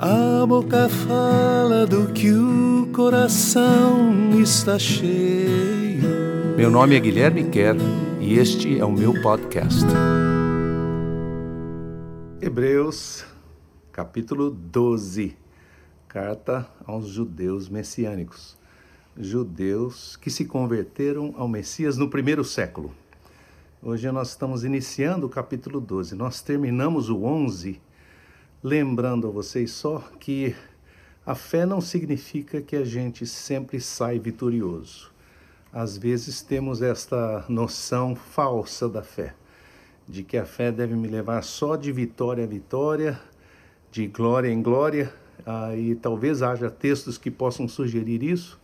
A boca fala do que o coração está cheio. Meu nome é Guilherme Kerr e este é o meu podcast. Hebreus, capítulo 12. Carta aos judeus messiânicos. Judeus que se converteram ao Messias no primeiro século. Hoje nós estamos iniciando o capítulo 12. Nós terminamos o 11 lembrando a vocês só que a fé não significa que a gente sempre sai vitorioso. Às vezes temos esta noção falsa da fé, de que a fé deve me levar só de vitória a vitória, de glória em glória, e talvez haja textos que possam sugerir isso,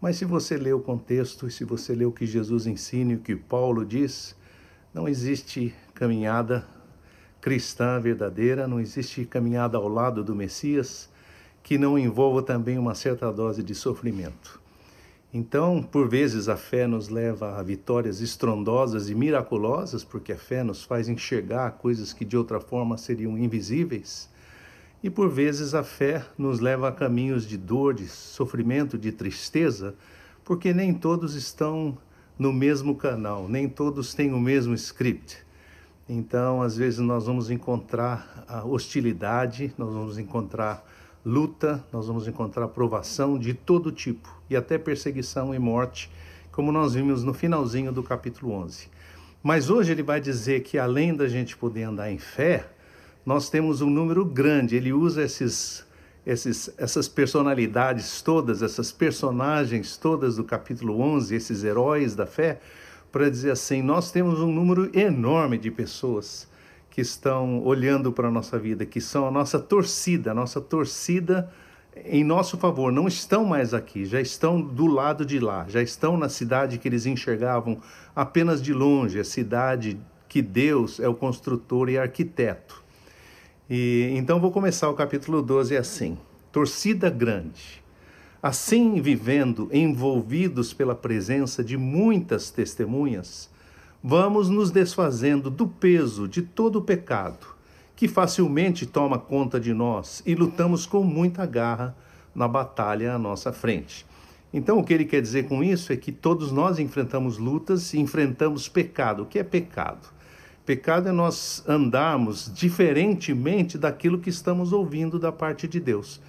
mas se você lê o contexto e se você lê o que Jesus ensina e o que Paulo diz, não existe caminhada cristã verdadeira, não existe caminhada ao lado do Messias que não envolva também uma certa dose de sofrimento. Então, por vezes, a fé nos leva a vitórias estrondosas e miraculosas, porque a fé nos faz enxergar coisas que de outra forma seriam invisíveis. E por vezes a fé nos leva a caminhos de dor, de sofrimento, de tristeza, porque nem todos estão no mesmo canal, nem todos têm o mesmo script. Então, às vezes, nós vamos encontrar a hostilidade, nós vamos encontrar luta, nós vamos encontrar provação de todo tipo e até perseguição e morte, como nós vimos no finalzinho do capítulo 11. Mas hoje ele vai dizer que além da gente poder andar em fé, nós temos um número grande. Ele usa esses, esses, essas personalidades todas, essas personagens todas do capítulo 11, esses heróis da fé, para dizer assim: nós temos um número enorme de pessoas que estão olhando para a nossa vida, que são a nossa torcida, a nossa torcida em nosso favor, não estão mais aqui, já estão do lado de lá, já estão na cidade que eles enxergavam apenas de longe, a cidade que Deus é o construtor e arquiteto. E então vou começar o capítulo 12 assim: torcida grande. Assim, vivendo envolvidos pela presença de muitas testemunhas, vamos nos desfazendo do peso de todo o pecado que facilmente toma conta de nós e lutamos com muita garra na batalha à nossa frente. Então, o que ele quer dizer com isso é que todos nós enfrentamos lutas e enfrentamos pecado. O que é pecado? Pecado é nós andarmos diferentemente daquilo que estamos ouvindo da parte de Deus.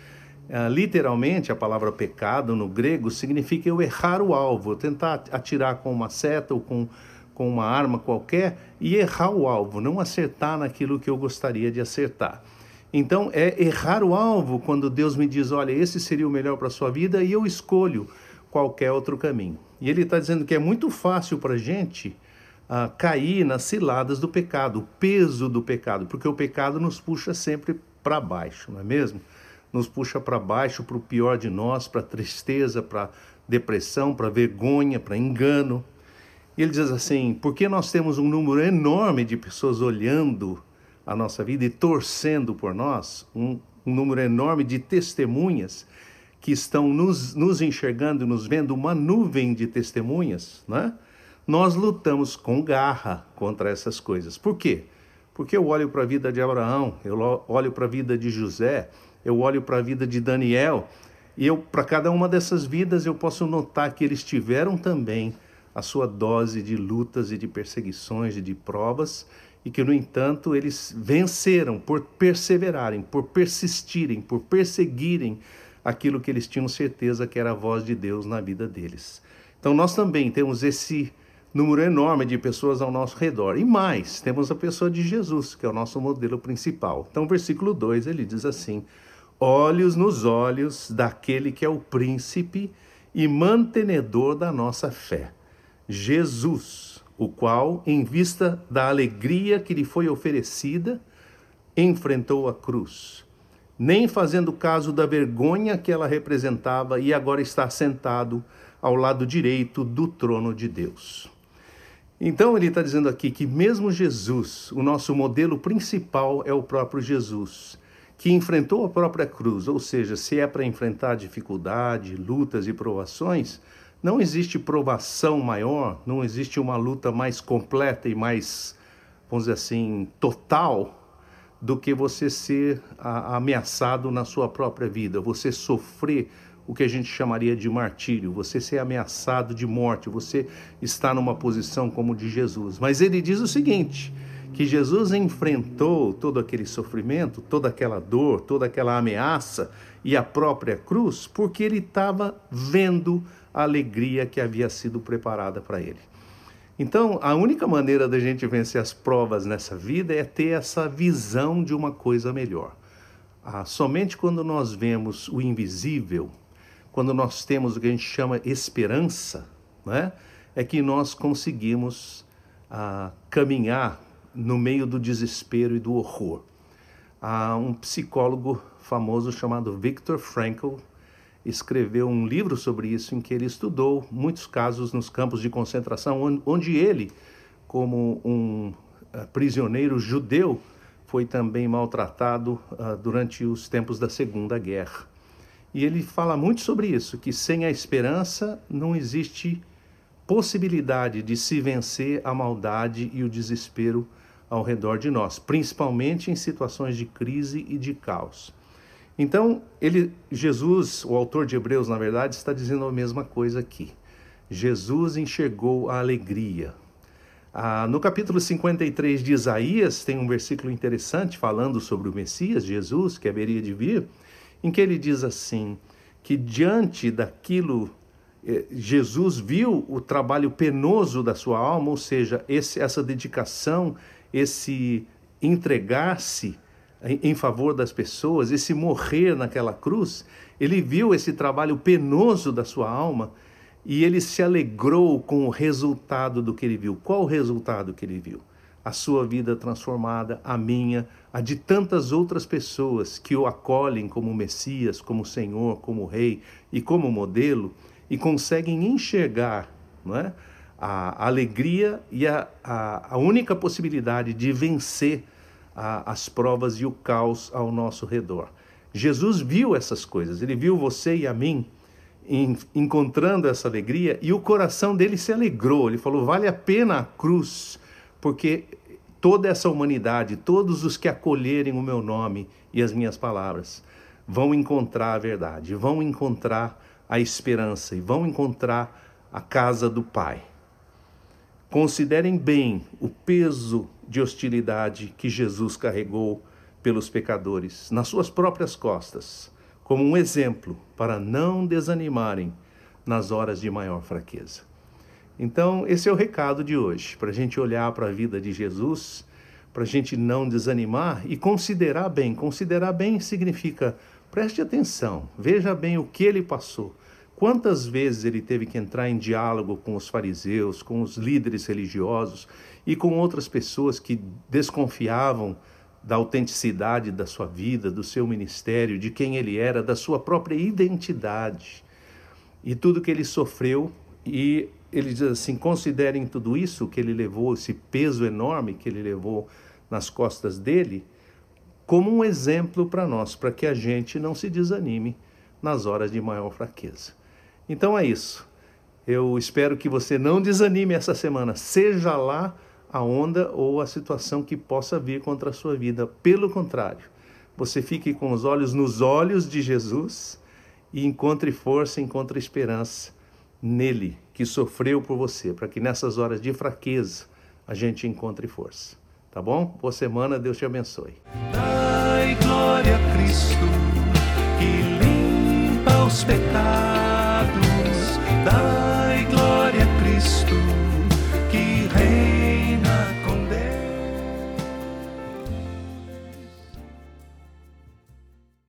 Uh, literalmente, a palavra pecado no grego significa eu errar o alvo, tentar atirar com uma seta ou com, com uma arma qualquer e errar o alvo, não acertar naquilo que eu gostaria de acertar. Então, é errar o alvo quando Deus me diz: olha, esse seria o melhor para a sua vida e eu escolho qualquer outro caminho. E Ele está dizendo que é muito fácil para a gente uh, cair nas ciladas do pecado, o peso do pecado, porque o pecado nos puxa sempre para baixo, não é mesmo? Nos puxa para baixo, para o pior de nós, para tristeza, para depressão, para vergonha, para engano. E ele diz assim: porque nós temos um número enorme de pessoas olhando a nossa vida e torcendo por nós, um, um número enorme de testemunhas que estão nos, nos enxergando nos vendo, uma nuvem de testemunhas, né? nós lutamos com garra contra essas coisas. Por quê? Porque eu olho para a vida de Abraão, eu olho para a vida de José, eu olho para a vida de Daniel e eu para cada uma dessas vidas eu posso notar que eles tiveram também a sua dose de lutas e de perseguições e de provas e que no entanto eles venceram por perseverarem, por persistirem, por perseguirem aquilo que eles tinham certeza que era a voz de Deus na vida deles. Então nós também temos esse número enorme de pessoas ao nosso redor. E mais, temos a pessoa de Jesus, que é o nosso modelo principal. Então, versículo 2, ele diz assim: olhos nos olhos daquele que é o príncipe e mantenedor da nossa fé, Jesus, o qual, em vista da alegria que lhe foi oferecida, enfrentou a cruz, nem fazendo caso da vergonha que ela representava, e agora está sentado ao lado direito do trono de Deus. Então ele está dizendo aqui que mesmo Jesus, o nosso modelo principal é o próprio Jesus que enfrentou a própria cruz, ou seja, se é para enfrentar dificuldade, lutas e provações, não existe provação maior, não existe uma luta mais completa e mais, vamos dizer assim, total do que você ser ameaçado na sua própria vida, você sofrer o que a gente chamaria de martírio, você ser ameaçado de morte, você está numa posição como de Jesus. Mas ele diz o seguinte: que Jesus enfrentou todo aquele sofrimento, toda aquela dor, toda aquela ameaça e a própria cruz, porque ele estava vendo a alegria que havia sido preparada para ele. Então, a única maneira da gente vencer as provas nessa vida é ter essa visão de uma coisa melhor. Ah, somente quando nós vemos o invisível, quando nós temos o que a gente chama esperança, né, é que nós conseguimos ah, caminhar no meio do desespero e do horror. Há um psicólogo famoso chamado Viktor Frankl escreveu um livro sobre isso em que ele estudou muitos casos nos campos de concentração onde ele, como um uh, prisioneiro judeu, foi também maltratado uh, durante os tempos da Segunda Guerra. E ele fala muito sobre isso, que sem a esperança não existe possibilidade de se vencer a maldade e o desespero ao redor de nós, principalmente em situações de crise e de caos. Então, ele, Jesus, o autor de Hebreus, na verdade, está dizendo a mesma coisa aqui. Jesus enxergou a alegria. Ah, no capítulo 53 de Isaías, tem um versículo interessante falando sobre o Messias, Jesus, que haveria de vir, em que ele diz assim: que diante daquilo, eh, Jesus viu o trabalho penoso da sua alma, ou seja, esse, essa dedicação, esse entregar-se em, favor das pessoas, esse morrer naquela cruz, ele viu esse trabalho penoso da sua alma e ele se alegrou com o resultado do que ele viu. Qual o resultado que ele viu? a sua vida transformada, a minha, a de tantas outras pessoas que o acolhem como Messias, como Senhor, como Rei e como modelo e conseguem enxergar não é? A alegria e a, a, a única possibilidade de vencer a, as provas e o caos ao nosso redor. Jesus viu essas coisas, ele viu você e a mim em, encontrando essa alegria e o coração dele se alegrou. Ele falou: vale a pena a cruz porque toda essa humanidade, todos os que acolherem o meu nome e as minhas palavras, vão encontrar a verdade, vão encontrar a esperança e vão encontrar a casa do Pai. Considerem bem o peso de hostilidade que Jesus carregou pelos pecadores nas suas próprias costas, como um exemplo para não desanimarem nas horas de maior fraqueza. Então, esse é o recado de hoje, para a gente olhar para a vida de Jesus, para a gente não desanimar e considerar bem. Considerar bem significa preste atenção, veja bem o que ele passou. Quantas vezes ele teve que entrar em diálogo com os fariseus, com os líderes religiosos e com outras pessoas que desconfiavam da autenticidade da sua vida, do seu ministério, de quem ele era, da sua própria identidade. E tudo que ele sofreu e ele diz assim: considerem tudo isso que ele levou, esse peso enorme que ele levou nas costas dele, como um exemplo para nós, para que a gente não se desanime nas horas de maior fraqueza. Então é isso. Eu espero que você não desanime essa semana, seja lá a onda ou a situação que possa vir contra a sua vida. Pelo contrário, você fique com os olhos nos olhos de Jesus e encontre força, encontre esperança nele que sofreu por você, para que nessas horas de fraqueza a gente encontre força. Tá bom? Boa semana, Deus te abençoe. Dai glória a Cristo que limpa os pecados